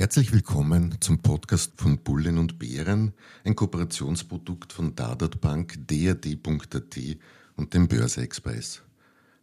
Herzlich willkommen zum Podcast von Bullen und Bären, ein Kooperationsprodukt von Dadat Bank, dad.at und dem Börse Express.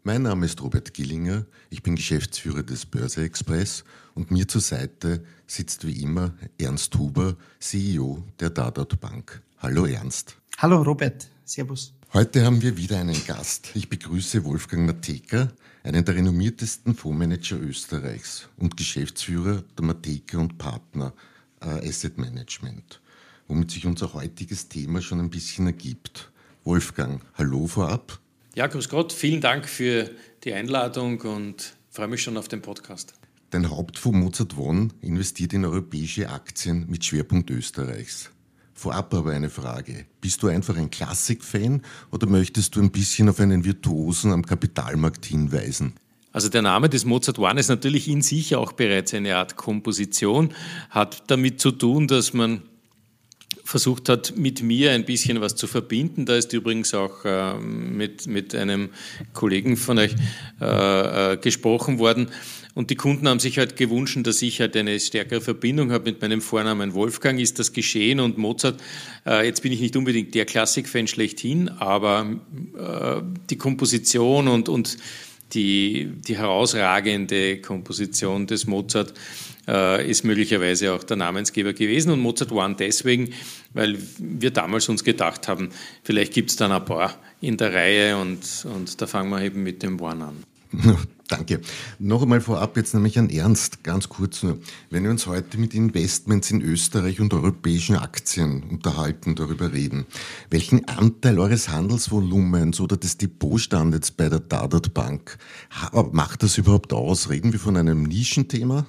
Mein Name ist Robert Gillinger, ich bin Geschäftsführer des Börse Express und mir zur Seite sitzt wie immer Ernst Huber, CEO der Dadat Bank. Hallo Ernst. Hallo Robert, Servus. Heute haben wir wieder einen Gast. Ich begrüße Wolfgang Mateka, einen der renommiertesten Fondsmanager Österreichs und Geschäftsführer der Mateka und Partner äh, Asset Management, womit sich unser heutiges Thema schon ein bisschen ergibt. Wolfgang, hallo vorab. Ja, grüß Gott, vielen Dank für die Einladung und freue mich schon auf den Podcast. Dein Hauptfonds Mozart One investiert in europäische Aktien mit Schwerpunkt Österreichs. Vorab aber eine Frage. Bist du einfach ein Klassik-Fan oder möchtest du ein bisschen auf einen Virtuosen am Kapitalmarkt hinweisen? Also der Name des Mozart One ist natürlich in sich auch bereits eine Art Komposition, hat damit zu tun, dass man versucht hat, mit mir ein bisschen was zu verbinden. Da ist übrigens auch äh, mit, mit einem Kollegen von euch äh, äh, gesprochen worden. Und die Kunden haben sich halt gewünscht, dass ich halt eine stärkere Verbindung habe mit meinem Vornamen Wolfgang. Ist das geschehen? Und Mozart, äh, jetzt bin ich nicht unbedingt der Klassikfan schlechthin, aber äh, die Komposition und, und die, die herausragende Komposition des Mozart äh, ist möglicherweise auch der Namensgeber gewesen. Und Mozart One deswegen, weil wir damals uns gedacht haben, vielleicht gibt es dann ein paar in der Reihe und, und da fangen wir eben mit dem One an. Danke. Noch einmal vorab jetzt nämlich an Ernst, ganz kurz nur. Wenn wir uns heute mit Investments in Österreich und europäischen Aktien unterhalten, darüber reden, welchen Anteil eures Handelsvolumens oder des Depotstandes bei der Dadat Bank macht das überhaupt aus? Reden wir von einem Nischenthema?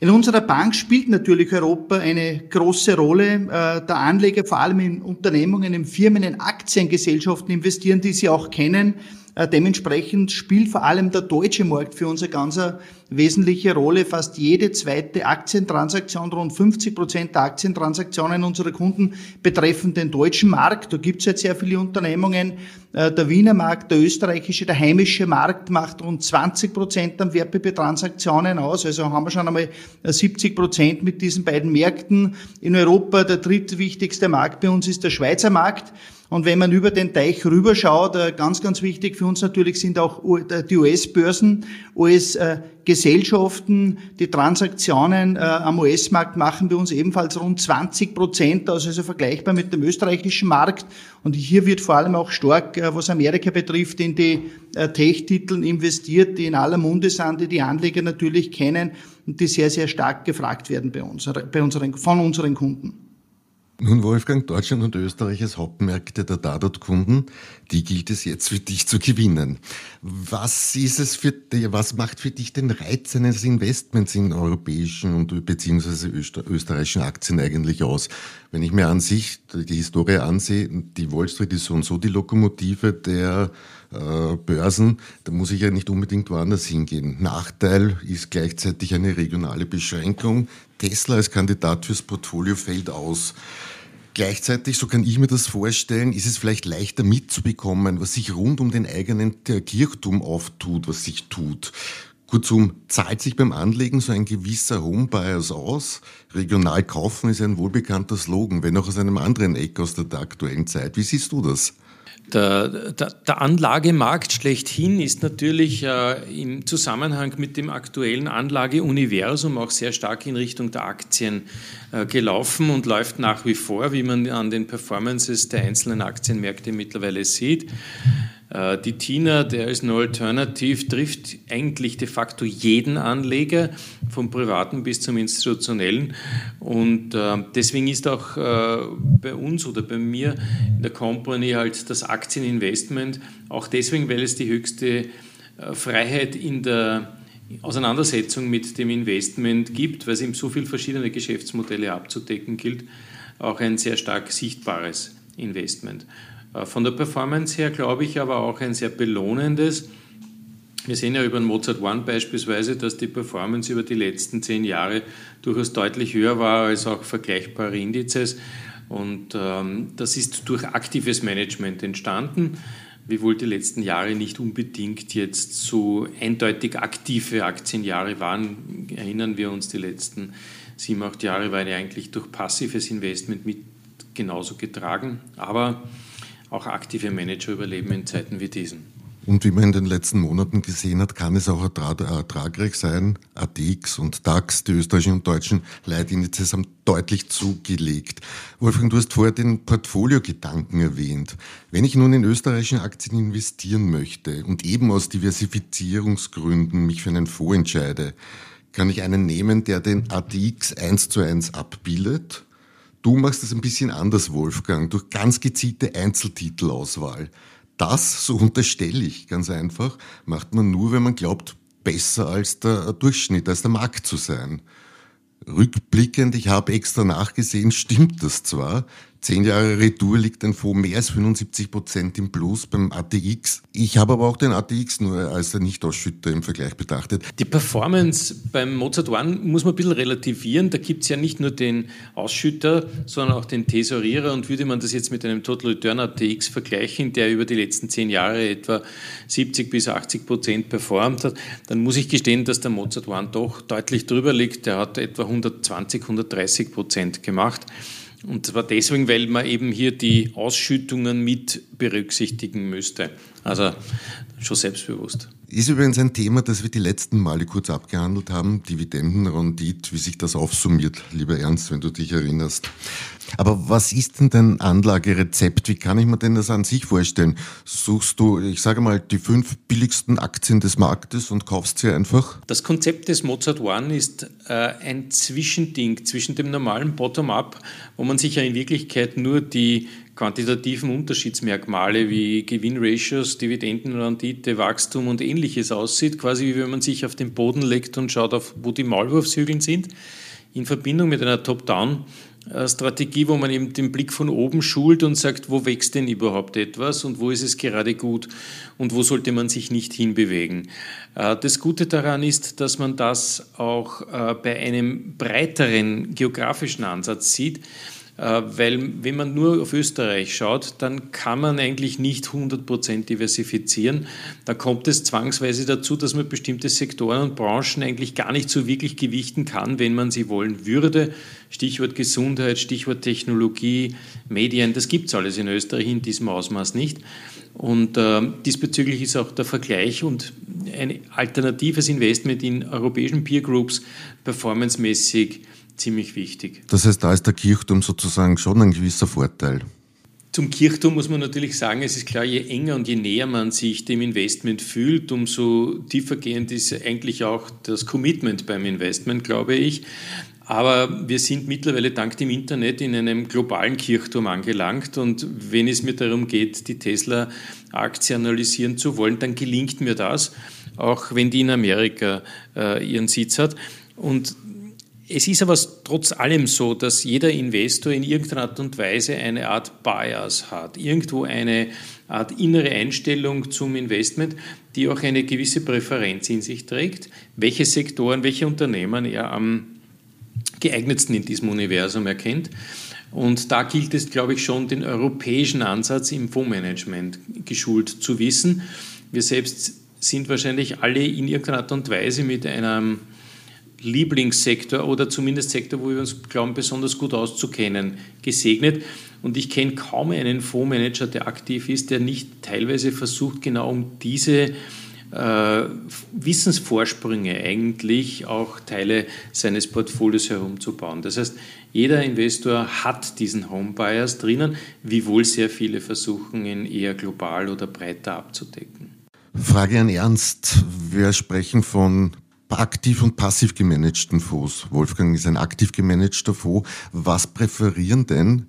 In unserer Bank spielt natürlich Europa eine große Rolle. Äh, der Anleger vor allem in Unternehmungen, in Firmen, in Aktiengesellschaften investieren, die Sie auch kennen. Äh, dementsprechend spielt vor allem der deutsche Markt für uns eine ganz wesentliche Rolle. Fast jede zweite Aktientransaktion, rund 50 Prozent der Aktientransaktionen unserer Kunden betreffen den deutschen Markt. Da gibt es jetzt sehr viele Unternehmungen. Äh, der Wiener Markt, der österreichische, der heimische Markt macht rund 20 Prozent an Wertpapiertransaktionen aus. Also haben wir schon einmal 70 Prozent mit diesen beiden Märkten. In Europa der drittwichtigste Markt bei uns ist der Schweizer Markt. Und wenn man über den Teich rüberschaut, äh, ganz, ganz wichtig für uns natürlich sind auch äh, die US-Börsen, US-Gesellschaften, die Transaktionen äh, am US-Markt machen bei uns ebenfalls rund 20 Prozent aus, also vergleichbar mit dem österreichischen Markt. Und hier wird vor allem auch stark, was Amerika betrifft, in die Tech-Titeln investiert, die in aller Munde sind, die die Anleger natürlich kennen und die sehr, sehr stark gefragt werden bei uns, bei unseren, von unseren Kunden. Nun, Wolfgang, Deutschland und Österreich als Hauptmärkte der Dadat-Kunden, die gilt es jetzt für dich zu gewinnen. Was ist es für was macht für dich den Reiz eines Investments in europäischen und beziehungsweise österreichischen Aktien eigentlich aus? Wenn ich mir an sich die Historie ansehe, die Wall Street ist so und so die Lokomotive der äh, Börsen, da muss ich ja nicht unbedingt woanders hingehen. Nachteil ist gleichzeitig eine regionale Beschränkung. Tesla als Kandidat fürs Portfolio fällt aus. Gleichzeitig, so kann ich mir das vorstellen, ist es vielleicht leichter mitzubekommen, was sich rund um den eigenen Kirchturm auftut, was sich tut. Kurzum, zahlt sich beim Anlegen so ein gewisser Homebias aus? Regional kaufen ist ein wohlbekannter Slogan, wenn auch aus einem anderen Eck aus der aktuellen Zeit. Wie siehst du das? Der, der, der, Anlagemarkt schlechthin ist natürlich äh, im Zusammenhang mit dem aktuellen Anlageuniversum auch sehr stark in Richtung der Aktien äh, gelaufen und läuft nach wie vor, wie man an den Performances der einzelnen Aktienmärkte mittlerweile sieht. Äh, die TINA, der ist No Alternative, trifft eigentlich de facto jeden Anleger, vom privaten bis zum institutionellen. Und äh, deswegen ist auch äh, bei uns oder bei mir in der Company halt das Aktieninvestment auch deswegen, weil es die höchste Freiheit in der Auseinandersetzung mit dem Investment gibt, weil es eben so viele verschiedene Geschäftsmodelle abzudecken gilt, auch ein sehr stark sichtbares Investment. Äh, von der Performance her glaube ich aber auch ein sehr belohnendes. Wir sehen ja über den Mozart One beispielsweise, dass die Performance über die letzten zehn Jahre durchaus deutlich höher war als auch vergleichbare Indizes. Und ähm, das ist durch aktives Management entstanden, wiewohl die letzten Jahre nicht unbedingt jetzt so eindeutig aktive Aktienjahre waren. Erinnern wir uns, die letzten sieben, acht Jahre waren ja eigentlich durch passives Investment mit genauso getragen. Aber auch aktive Manager überleben in Zeiten wie diesen. Und wie man in den letzten Monaten gesehen hat, kann es auch ertragreich sein. ATX und DAX, die österreichischen und deutschen Leitindizes haben deutlich zugelegt. Wolfgang, du hast vorher den Portfoliogedanken erwähnt. Wenn ich nun in österreichischen Aktien investieren möchte und eben aus Diversifizierungsgründen mich für einen Fonds entscheide, kann ich einen nehmen, der den ATX eins zu eins abbildet? Du machst es ein bisschen anders, Wolfgang, durch ganz gezielte Einzeltitelauswahl. Das, so unterstelle ich ganz einfach, macht man nur, wenn man glaubt, besser als der Durchschnitt, als der Markt zu sein. Rückblickend, ich habe extra nachgesehen, stimmt das zwar, Zehn Jahre Retour liegt ein Fonds mehr als 75 Prozent im Plus beim ATX. Ich habe aber auch den ATX nur als Nicht-Ausschütter im Vergleich betrachtet. Die Performance beim Mozart One muss man ein bisschen relativieren. Da gibt es ja nicht nur den Ausschütter, sondern auch den Tesorierer. Und würde man das jetzt mit einem Total Return ATX vergleichen, der über die letzten zehn Jahre etwa 70 bis 80 Prozent performt hat, dann muss ich gestehen, dass der Mozart One doch deutlich drüber liegt. Der hat etwa 120, 130 Prozent gemacht. Und zwar deswegen, weil man eben hier die Ausschüttungen mit berücksichtigen müsste. Also schon selbstbewusst. Ist übrigens ein Thema, das wir die letzten Male kurz abgehandelt haben, Dividendenrendite, wie sich das aufsummiert, lieber Ernst, wenn du dich erinnerst. Aber was ist denn dein Anlagerezept? Wie kann ich mir denn das an sich vorstellen? Suchst du, ich sage mal, die fünf billigsten Aktien des Marktes und kaufst sie einfach? Das Konzept des Mozart One ist äh, ein Zwischending zwischen dem normalen Bottom-up, wo man sich ja in Wirklichkeit nur die quantitativen Unterschiedsmerkmale wie Gewinnratios, Dividendenrendite, Wachstum und ähnliches aussieht, quasi wie wenn man sich auf den Boden legt und schaut, auf, wo die Maulwurfshügeln sind, in Verbindung mit einer Top-Down- Strategie, wo man eben den Blick von oben schult und sagt, wo wächst denn überhaupt etwas und wo ist es gerade gut und wo sollte man sich nicht hinbewegen. Äh, das Gute daran ist, dass man das auch äh, bei einem breiteren geografischen Ansatz sieht. Äh, weil wenn man nur auf Österreich schaut, dann kann man eigentlich nicht 100% diversifizieren. Da kommt es zwangsweise dazu, dass man bestimmte Sektoren und Branchen eigentlich gar nicht so wirklich gewichten kann, wenn man sie wollen würde. Stichwort Gesundheit, Stichwort Technologie, Medien, das gibt es alles in Österreich in diesem Ausmaß nicht. Und äh, diesbezüglich ist auch der Vergleich und ein alternatives Investment in europäischen Peer Groups performancemäßig ziemlich wichtig. Das heißt, da ist der Kirchturm sozusagen schon ein gewisser Vorteil. Zum Kirchturm muss man natürlich sagen, es ist klar, je enger und je näher man sich dem Investment fühlt, umso tiefergehend ist eigentlich auch das Commitment beim Investment, glaube ich. Aber wir sind mittlerweile dank dem Internet in einem globalen Kirchturm angelangt. Und wenn es mir darum geht, die Tesla-Aktie analysieren zu wollen, dann gelingt mir das, auch wenn die in Amerika äh, ihren Sitz hat. Und es ist aber trotz allem so, dass jeder Investor in irgendeiner Art und Weise eine Art Bias hat, irgendwo eine Art innere Einstellung zum Investment, die auch eine gewisse Präferenz in sich trägt, welche Sektoren, welche Unternehmen er am geeignetsten in diesem Universum erkennt. Und da gilt es, glaube ich, schon den europäischen Ansatz im Fondsmanagement geschult zu wissen. Wir selbst sind wahrscheinlich alle in irgendeiner Art und Weise mit einem Lieblingssektor oder zumindest Sektor, wo wir uns glauben, besonders gut auszukennen, gesegnet. Und ich kenne kaum einen Fondsmanager, der aktiv ist, der nicht teilweise versucht, genau um diese äh, Wissensvorsprünge eigentlich auch Teile seines Portfolios herumzubauen. Das heißt, jeder Investor hat diesen Homebias drinnen, wiewohl sehr viele versuchen, ihn eher global oder breiter abzudecken. Frage an Ernst. Wir sprechen von aktiv und passiv gemanagten Fonds. Wolfgang ist ein aktiv gemanagter Fonds. Was präferieren denn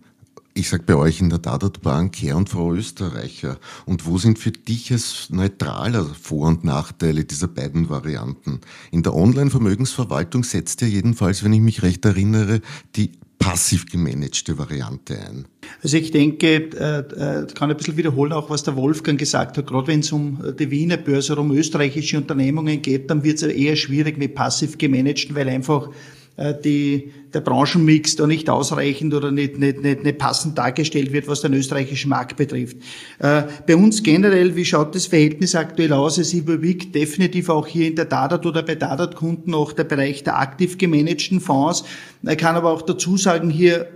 ich sage bei euch in der Dadat Bank Herr und Frau Österreicher. Und wo sind für dich als neutraler Vor- und Nachteile dieser beiden Varianten? In der Online-Vermögensverwaltung setzt ja jedenfalls, wenn ich mich recht erinnere, die passiv gemanagte Variante ein. Also ich denke, äh, äh, kann ein bisschen wiederholen, auch was der Wolfgang gesagt hat. Gerade wenn es um die Wiener Börse, um österreichische Unternehmungen geht, dann wird es eher schwierig mit passiv gemanagten, weil einfach äh, die, der Branchenmix da nicht ausreichend oder nicht, nicht, nicht, nicht passend dargestellt wird, was den österreichischen Markt betrifft. Äh, bei uns generell, wie schaut das Verhältnis aktuell aus? Es überwiegt definitiv auch hier in der Dadat oder bei Dadat-Kunden auch der Bereich der aktiv gemanagten Fonds. Ich kann aber auch dazu sagen, hier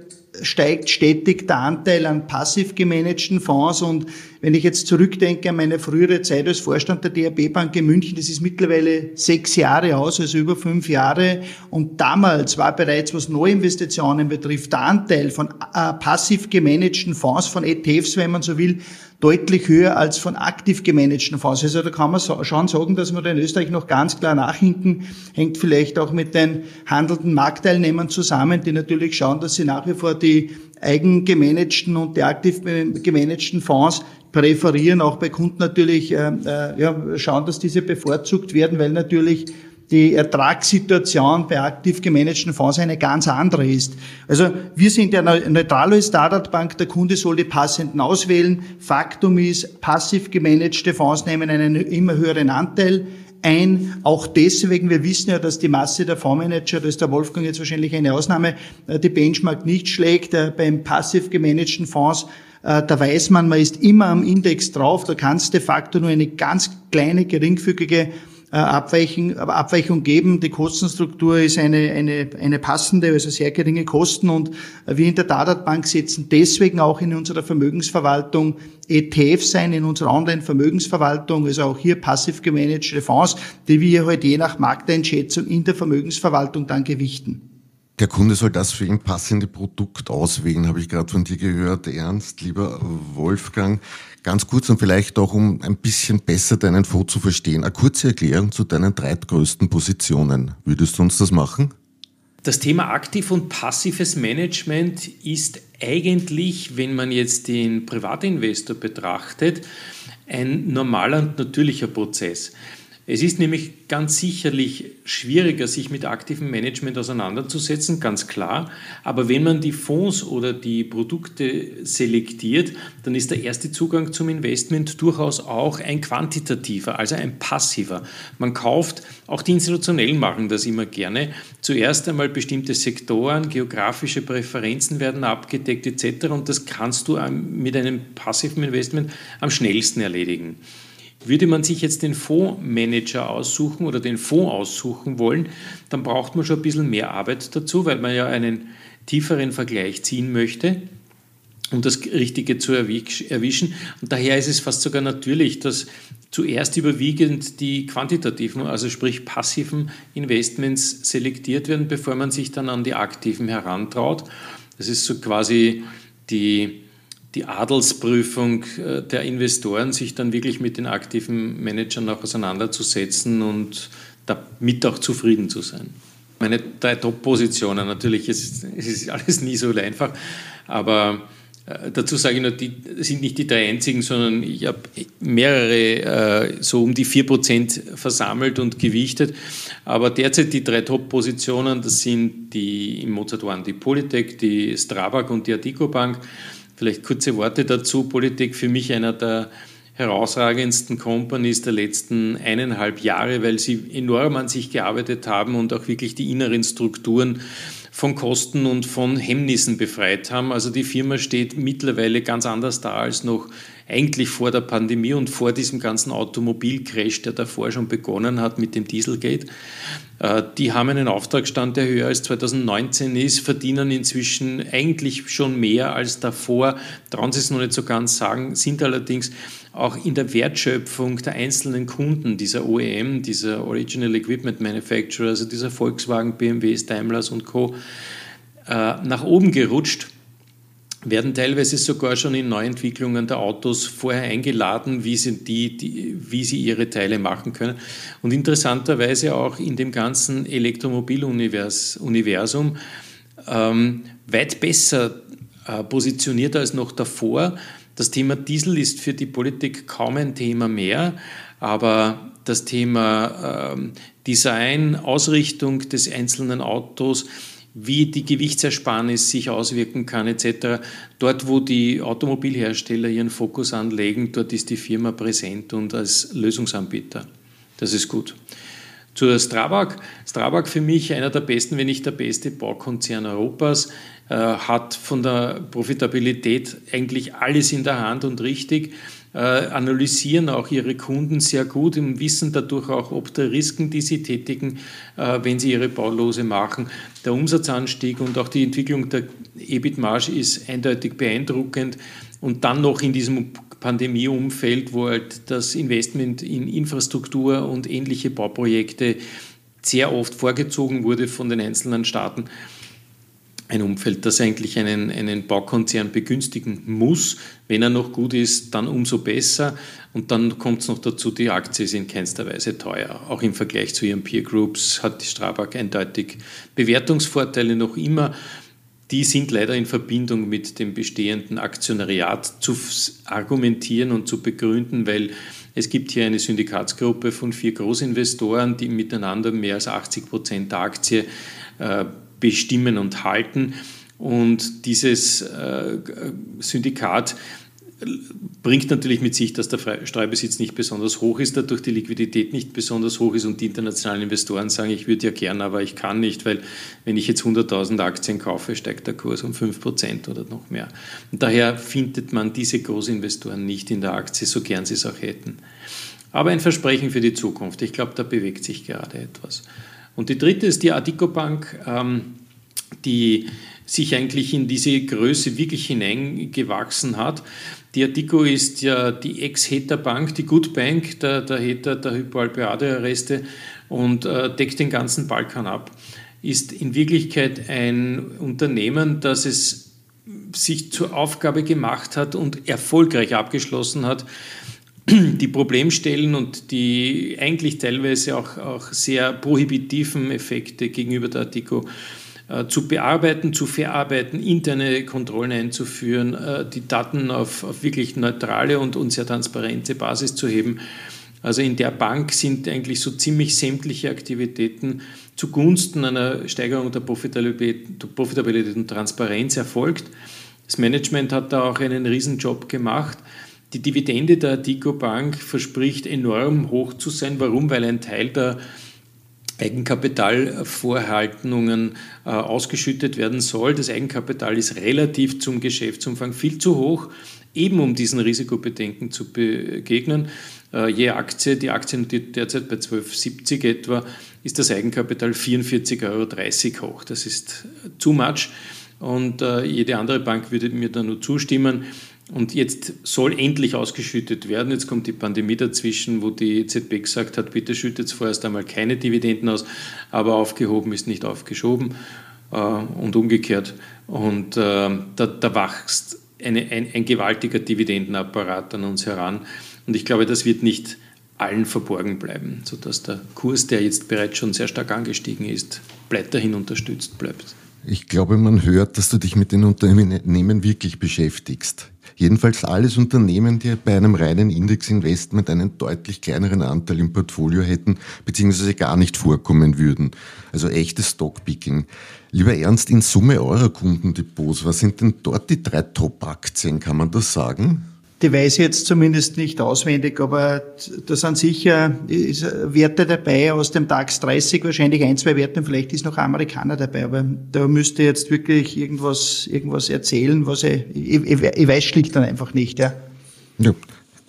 steigt stetig der Anteil an passiv gemanagten Fonds. Und wenn ich jetzt zurückdenke an meine frühere Zeit als Vorstand der DRB Bank in München, das ist mittlerweile sechs Jahre aus, also über fünf Jahre. Und damals war bereits, was Neuinvestitionen betrifft, der Anteil von äh, passiv gemanagten Fonds, von ETFs, wenn man so will, deutlich höher als von aktiv gemanagten Fonds. Also da kann man schon sagen, dass wir da in Österreich noch ganz klar nachhinken. Hängt vielleicht auch mit den handelnden Marktteilnehmern zusammen, die natürlich schauen, dass sie nach wie vor die eigengemanagten und die aktiv gemanagten Fonds präferieren, auch bei Kunden natürlich äh, äh, ja, schauen, dass diese bevorzugt werden, weil natürlich die Ertragssituation bei aktiv gemanagten Fonds eine ganz andere ist. Also wir sind ja neutral als Startup-Bank, der Kunde soll die passenden auswählen. Faktum ist, passiv gemanagte Fonds nehmen einen immer höheren Anteil ein. Auch deswegen, wir wissen ja, dass die Masse der Fondsmanager, da ist der Wolfgang jetzt wahrscheinlich eine Ausnahme, äh, die Benchmark nicht schlägt. Äh, beim passiv gemanagten Fonds äh, da weiß man, man ist immer am Index drauf, da kann es de facto nur eine ganz kleine, geringfügige Abweichung, Abweichung geben. Die Kostenstruktur ist eine, eine, eine passende, also sehr geringe Kosten und wir in der Dadatbank setzen deswegen auch in unserer Vermögensverwaltung ETFs ein, in unserer Online-Vermögensverwaltung, also auch hier passiv gemanagte Fonds, die wir halt je nach Markteinschätzung in der Vermögensverwaltung dann gewichten. Der Kunde soll das für ihn passende Produkt auswählen, habe ich gerade von dir gehört. Ernst, lieber Wolfgang. Ganz kurz und vielleicht auch, um ein bisschen besser deinen Fonds zu verstehen, eine kurze Erklärung zu deinen drei größten Positionen. Würdest du uns das machen? Das Thema aktiv und passives Management ist eigentlich, wenn man jetzt den Privatinvestor betrachtet, ein normaler und natürlicher Prozess. Es ist nämlich ganz sicherlich schwieriger, sich mit aktivem Management auseinanderzusetzen, ganz klar. Aber wenn man die Fonds oder die Produkte selektiert, dann ist der erste Zugang zum Investment durchaus auch ein quantitativer, also ein passiver. Man kauft, auch die Institutionellen machen das immer gerne, zuerst einmal bestimmte Sektoren, geografische Präferenzen werden abgedeckt etc. Und das kannst du mit einem passiven Investment am schnellsten erledigen. Würde man sich jetzt den Fondsmanager aussuchen oder den Fonds aussuchen wollen, dann braucht man schon ein bisschen mehr Arbeit dazu, weil man ja einen tieferen Vergleich ziehen möchte, um das Richtige zu erwischen. Und daher ist es fast sogar natürlich, dass zuerst überwiegend die quantitativen, also sprich passiven Investments selektiert werden, bevor man sich dann an die aktiven herantraut. Das ist so quasi die die Adelsprüfung äh, der Investoren, sich dann wirklich mit den aktiven Managern auch auseinanderzusetzen und damit auch zufrieden zu sein. Meine drei Top-Positionen, natürlich ist, ist alles nie so einfach, aber äh, dazu sage ich nur, die sind nicht die drei einzigen, sondern ich habe mehrere, äh, so um die 4% versammelt und gewichtet. Aber derzeit die drei Top-Positionen, das sind die im Mozart One, die Polytech, die Strabag und die Adico Bank. Vielleicht kurze Worte dazu. Politik für mich einer der herausragendsten Companies der letzten eineinhalb Jahre, weil sie enorm an sich gearbeitet haben und auch wirklich die inneren Strukturen von Kosten und von Hemmnissen befreit haben. Also die Firma steht mittlerweile ganz anders da als noch eigentlich vor der Pandemie und vor diesem ganzen Automobilcrash, der davor schon begonnen hat mit dem Dieselgate. Äh, die haben einen Auftragsstand, der höher als 2019 ist, verdienen inzwischen eigentlich schon mehr als davor, trauen sie es noch nicht so ganz sagen, sind allerdings auch in der Wertschöpfung der einzelnen Kunden, dieser OEM, dieser Original Equipment Manufacturer, also dieser Volkswagen, BMWs, Daimlers und Co., äh, nach oben gerutscht werden teilweise sogar schon in Neuentwicklungen der Autos vorher eingeladen, wie sie, die, die, wie sie ihre Teile machen können. Und interessanterweise auch in dem ganzen Elektromobiluniversum ähm, weit besser äh, positionierter als noch davor. Das Thema Diesel ist für die Politik kaum ein Thema mehr, aber das Thema ähm, Design, Ausrichtung des einzelnen Autos, wie die Gewichtsersparnis sich auswirken kann etc. Dort, wo die Automobilhersteller ihren Fokus anlegen, dort ist die Firma präsent und als Lösungsanbieter. Das ist gut. Zur Strabag. Strabag für mich einer der besten, wenn nicht der beste Baukonzern Europas, äh, hat von der Profitabilität eigentlich alles in der Hand und richtig äh, analysieren auch ihre Kunden sehr gut und wissen dadurch auch, ob der Risiken, die sie tätigen, äh, wenn sie ihre Baulose machen. Der Umsatzanstieg und auch die Entwicklung der EBIT-Marge ist eindeutig beeindruckend. Und dann noch in diesem Pandemieumfeld, wo halt das Investment in Infrastruktur und ähnliche Bauprojekte sehr oft vorgezogen wurde von den einzelnen Staaten. Ein Umfeld, das eigentlich einen, einen Baukonzern begünstigen muss. Wenn er noch gut ist, dann umso besser. Und dann kommt es noch dazu, die Aktien sind in keinster Weise teuer. Auch im Vergleich zu ihren Peer Groups hat die Strabag eindeutig Bewertungsvorteile noch immer die sind leider in Verbindung mit dem bestehenden Aktionariat zu argumentieren und zu begründen, weil es gibt hier eine Syndikatsgruppe von vier Großinvestoren, die miteinander mehr als 80 Prozent der Aktie äh, bestimmen und halten. Und dieses äh, Syndikat bringt natürlich mit sich, dass der Streubesitz nicht besonders hoch ist, dadurch die Liquidität nicht besonders hoch ist und die internationalen Investoren sagen, ich würde ja gern, aber ich kann nicht, weil wenn ich jetzt 100.000 Aktien kaufe, steigt der Kurs um 5% oder noch mehr. Und daher findet man diese Großinvestoren nicht in der Aktie, so gern sie es auch hätten. Aber ein Versprechen für die Zukunft. Ich glaube, da bewegt sich gerade etwas. Und die dritte ist die Adico Bank, ähm, die sich eigentlich in diese Größe wirklich hineingewachsen hat. Die Adico ist ja die Ex-Heta-Bank, die Good Bank, der, der Heta, der Hypoalpeade-Arreste und äh, deckt den ganzen Balkan ab. Ist in Wirklichkeit ein Unternehmen, das es sich zur Aufgabe gemacht hat und erfolgreich abgeschlossen hat, die Problemstellen und die eigentlich teilweise auch, auch sehr prohibitiven Effekte gegenüber der Adico äh, zu bearbeiten, zu verarbeiten, interne Kontrollen einzuführen, äh, die Daten auf, auf wirklich neutrale und, und sehr transparente Basis zu heben. Also in der Bank sind eigentlich so ziemlich sämtliche Aktivitäten zugunsten einer Steigerung der Profitabilität, und Transparenz erfolgt. Das Management hat da auch einen Riesenjob gemacht. Die Dividende der Adico Bank verspricht enorm hoch zu sein. Warum? Weil ein Teil der Eigenkapitalvorhaltungen äh, ausgeschüttet werden soll. Das Eigenkapital ist relativ zum Geschäftsumfang viel zu hoch, eben um diesen Risikobedenken zu begegnen. Äh, je Aktie, die Aktien derzeit bei 12,70 etwa, ist das Eigenkapital 44,30 Euro hoch. Das ist too much und äh, jede andere Bank würde mir da nur zustimmen. Und jetzt soll endlich ausgeschüttet werden. Jetzt kommt die Pandemie dazwischen, wo die EZB gesagt hat, bitte schüttet vorerst einmal keine Dividenden aus, aber aufgehoben ist nicht aufgeschoben äh, und umgekehrt. Und äh, da, da wächst eine, ein, ein gewaltiger Dividendenapparat an uns heran. Und ich glaube, das wird nicht allen verborgen bleiben, sodass der Kurs, der jetzt bereits schon sehr stark angestiegen ist, weiterhin unterstützt bleibt. Ich glaube, man hört, dass du dich mit den Unternehmen wirklich beschäftigst. Jedenfalls alles Unternehmen, die bei einem reinen Indexinvestment einen deutlich kleineren Anteil im Portfolio hätten, beziehungsweise gar nicht vorkommen würden. Also echtes Stockpicking. Lieber Ernst, in Summe eurer Kundendepots, was sind denn dort die drei Top-Aktien, kann man das sagen? Die weiß ich jetzt zumindest nicht auswendig, aber da sind sicher Werte dabei aus dem DAX 30, wahrscheinlich ein, zwei Werte, vielleicht ist noch Amerikaner dabei, aber da müsste jetzt wirklich irgendwas, irgendwas erzählen, was ich, ich, ich weiß schlicht dann einfach nicht, ja. Ja,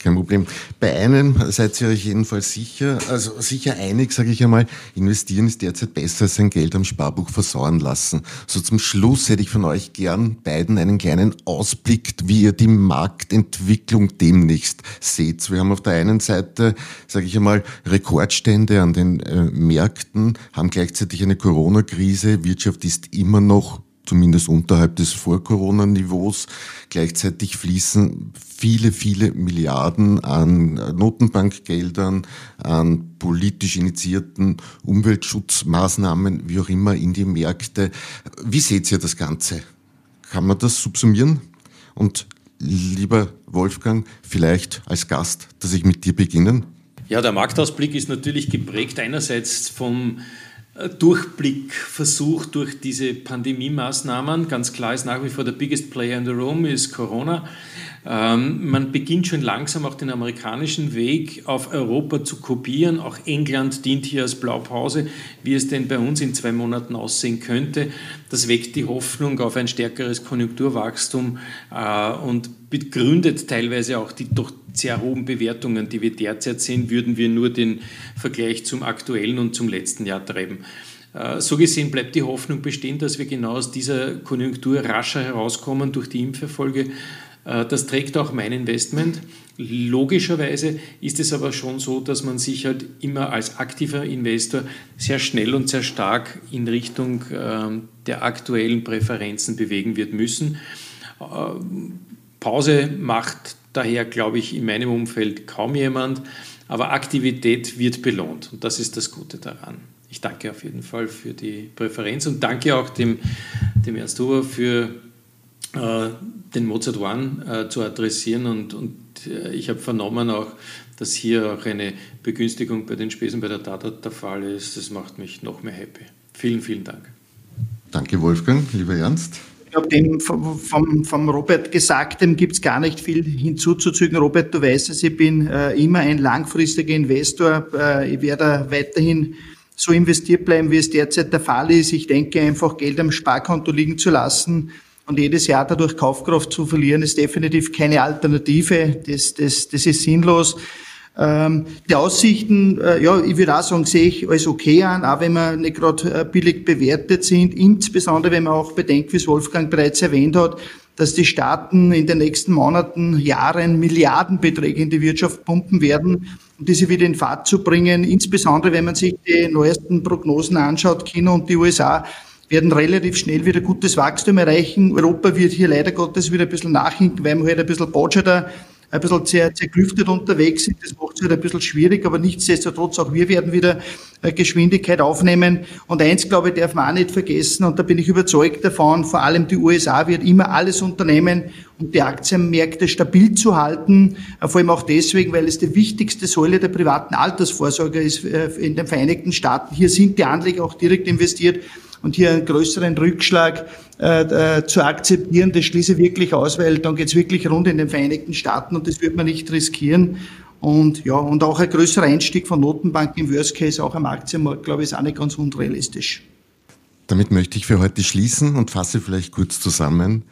kein Problem. Bei einem seid ihr euch jedenfalls sicher, also sicher einig, sage ich einmal, investieren ist derzeit besser als sein Geld am Sparbuch versauern lassen. So zum Schluss hätte ich von euch gern beiden einen kleinen Ausblick, wie ihr die Marktentwicklung demnächst seht. Wir haben auf der einen Seite, sage ich einmal, Rekordstände an den äh, Märkten, haben gleichzeitig eine Corona-Krise, Wirtschaft ist immer noch zumindest unterhalb des Vor-Corona-Niveaus. Gleichzeitig fließen viele, viele Milliarden an Notenbankgeldern, an politisch initiierten Umweltschutzmaßnahmen, wie auch immer, in die Märkte. Wie seht ihr das Ganze? kann man das subsumieren? Und lieber Wolfgang, vielleicht als Gast, dass ich mit dir beginnen? Ja, der Marktausblick ist natürlich geprägt einerseits vom äh, Durchblickversuch durch diese Pandemie-Maßnahmen. Ganz klar ist nach wie vor der biggest player in the room ist Corona. Ähm, man beginnt schon langsam auch den amerikanischen Weg auf Europa zu kopieren. Auch England dient hier als Blaupause, wie es denn bei uns in zwei Monaten aussehen könnte. Das weckt die Hoffnung auf ein stärkeres Konjunkturwachstum äh, und begründet teilweise auch die doch sehr hohen Bewertungen, die wir derzeit sehen, würden wir nur den Vergleich zum aktuellen und zum letzten Jahr treiben. Äh, so gesehen bleibt die Hoffnung bestehen, dass wir genau aus dieser Konjunktur rascher herauskommen durch die Impferfolge. Äh, das trägt auch mein Investment. Logischerweise ist es aber schon so, dass man sich halt immer als aktiver Investor sehr schnell und sehr stark in Richtung ähm, der aktuellen Präferenzen bewegen wird müssen. Ähm, Pause macht daher, glaube ich, in meinem Umfeld kaum jemand, aber Aktivität wird belohnt und das ist das Gute daran. Ich danke auf jeden Fall für die Präferenz und danke auch dem, dem Ernst Huber für äh, den Mozart One äh, zu adressieren und, und äh, ich habe vernommen auch, dass hier auch eine Begünstigung bei den Spesen bei der Data der Fall ist. Das macht mich noch mehr happy. Vielen, vielen Dank. Danke, Wolfgang. Lieber Ernst glaube, dem vom, vom, vom Robert Gesagtem gibt es gar nicht viel hinzuzufügen. Robert, du weißt es, ich bin äh, immer ein langfristiger Investor. Äh, ich werde weiterhin so investiert bleiben, wie es derzeit der Fall ist. Ich denke, einfach Geld am Sparkonto liegen zu lassen und jedes Jahr dadurch Kaufkraft zu verlieren, ist definitiv keine Alternative. Das, das, das ist sinnlos. Ähm, die Aussichten, äh, ja, ich würde auch sagen, sehe ich als okay an, auch wenn wir nicht gerade äh, billig bewertet sind, insbesondere wenn man auch bedenkt, wie es Wolfgang bereits erwähnt hat, dass die Staaten in den nächsten Monaten, Jahren Milliardenbeträge in die Wirtschaft pumpen werden, um diese wieder in Fahrt zu bringen. Insbesondere wenn man sich die neuesten Prognosen anschaut, China und die USA werden relativ schnell wieder gutes Wachstum erreichen. Europa wird hier leider Gottes wieder ein bisschen nachhinken, weil man halt ein bisschen Budgeter ein bisschen zerklüftet unterwegs sind. Das macht es halt ein bisschen schwierig, aber nichtsdestotrotz auch wir werden wieder äh, Geschwindigkeit aufnehmen. Und eins, glaube ich, darf man auch nicht vergessen, und da bin ich überzeugt davon, vor allem die USA wird immer alles unternehmen, um die Aktienmärkte stabil zu halten. Äh, vor allem auch deswegen, weil es die wichtigste Säule der privaten Altersvorsorge ist äh, in den Vereinigten Staaten. Hier sind die Anleger auch direkt investiert und hier einen größeren Rückschlag äh, äh, zu akzeptieren, das schließe ich wirklich aus, weil dann geht's wirklich rund in den Vereinigten Staaten und das wird man nicht riskieren. Und ja, und auch ein größerer Einstieg von Notenbanken im Worst Case auch am Aktienmarkt, glaube ich, ist auch nicht ganz unrealistisch. Damit möchte ich für heute schließen und fasse vielleicht kurz zusammen.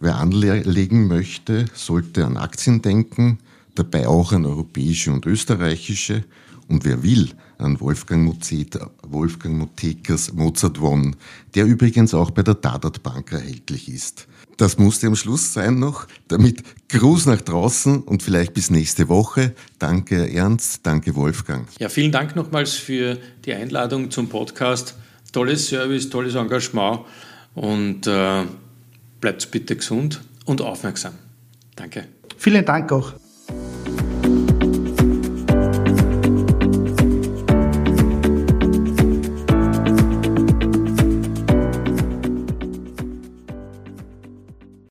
Wer anlegen möchte, sollte an Aktien denken, dabei auch an europäische und österreichische. Und wer will, an Wolfgang, Mozet, Wolfgang Motekers Mozart One, der übrigens auch bei der Dadat Bank erhältlich ist. Das musste am Schluss sein noch. Damit Gruß nach draußen und vielleicht bis nächste Woche. Danke Ernst, danke Wolfgang. Ja, vielen Dank nochmals für die Einladung zum Podcast. Tolles Service, tolles Engagement und äh, bleibt bitte gesund und aufmerksam. Danke. Vielen Dank auch.